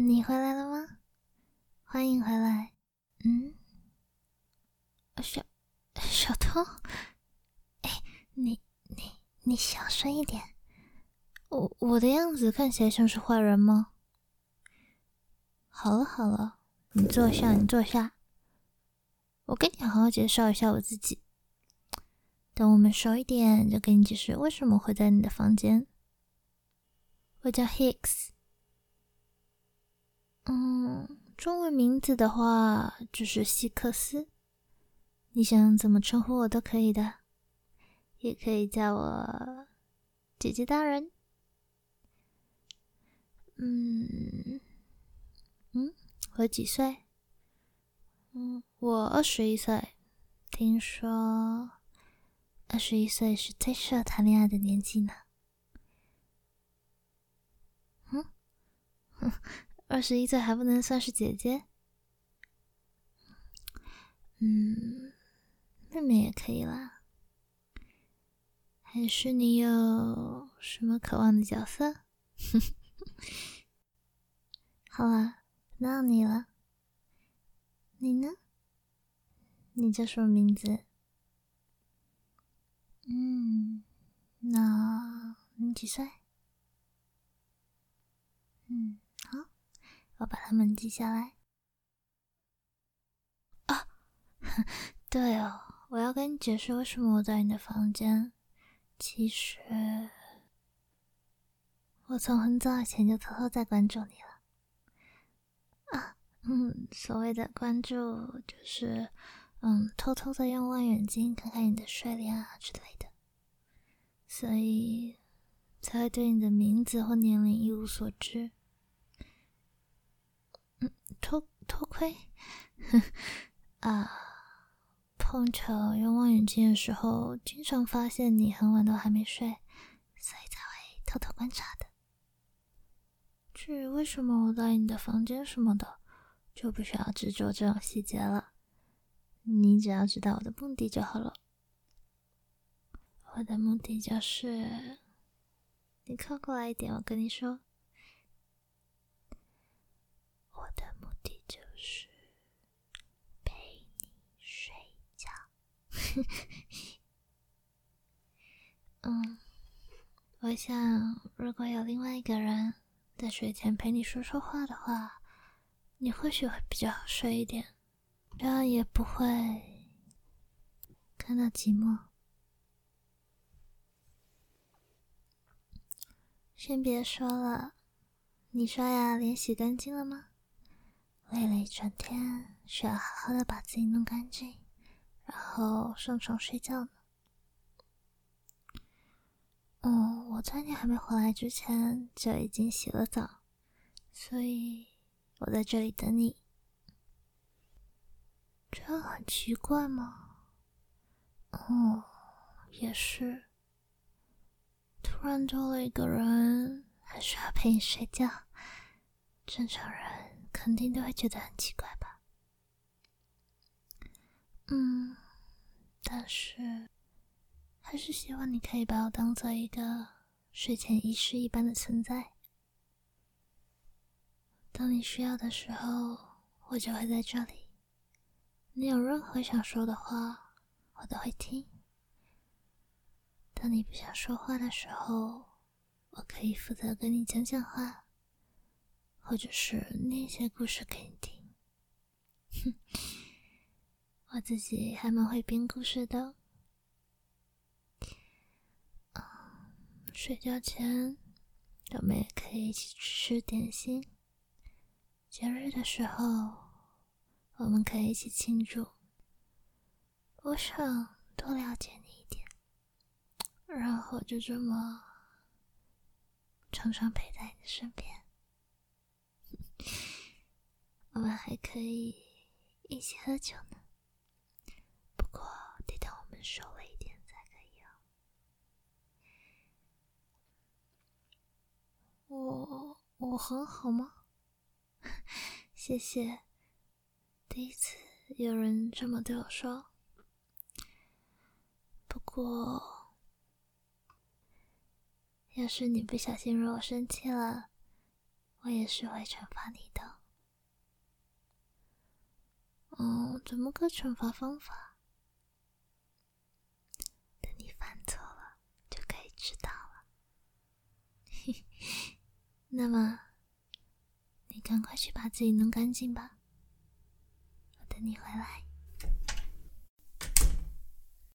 你回来了吗？欢迎回来。嗯，小小偷，哎，你你你小声一点。我我的样子看起来像是坏人吗？好了好了，你坐下，你坐下。我跟你好好介绍一下我自己。等我们熟一点，就跟你解释为什么会在你的房间。我叫 Hicks。嗯，中文名字的话就是希克斯。你想怎么称呼我都可以的，也可以叫我姐姐大人。嗯嗯，我几岁？嗯，我二十一岁。听说二十一岁是最适合谈恋爱的年纪呢。嗯，二十一岁还不能算是姐姐，嗯，妹妹也可以啦。还是你有什么渴望的角色？好了，那你了。你呢？你叫什么名字？嗯，那你几岁？嗯。我把它们记下来。啊，对哦，我要跟你解释为什么我在你的房间。其实，我从很早以前就偷偷在关注你了。啊，嗯，所谓的关注就是，嗯，偷偷的用望远镜看看你的睡莲啊之类的，所以才会对你的名字或年龄一无所知。偷偷窥，啊！碰巧用望远镜的时候，经常发现你很晚都还没睡，所以才会偷偷观察的。至于为什么我在你的房间什么的，就不需要执着这种细节了。你只要知道我的目的就好了。我的目的就是，你靠过来一点，我跟你说。嗯，我想，如果有另外一个人在睡前陪你说说话的话，你或许会比较好睡一点，这样也不会感到寂寞。先别说了，你刷牙脸洗干净了吗？累了一整天，需要好好的把自己弄干净。然后上床睡觉呢。嗯，我在你还没回来之前就已经洗了澡，所以我在这里等你。这很奇怪吗？哦，也是。突然多了一个人，还需要陪你睡觉，正常人肯定都会觉得很奇怪吧。嗯，但是还是希望你可以把我当做一个睡前仪式一般的存在。当你需要的时候，我就会在这里。你有任何想说的话，我都会听。当你不想说话的时候，我可以负责跟你讲讲话，或者是念一些故事给你听。哼。我自己还蛮会编故事的。睡觉前我们也可以一起吃点心。节日的时候，我们可以一起庆祝。我想多了解你一点，然后就这么常常陪在你身边。我们还可以一起喝酒呢。得等我们熟了一点才可以哦。我我很好吗？谢谢，第一次有人这么对我说。不过，要是你不小心惹我生气了，我也是会惩罚你的。嗯，怎么个惩罚方法？等你犯错了就可以知道了。那么，你赶快去把自己弄干净吧。我等你回来。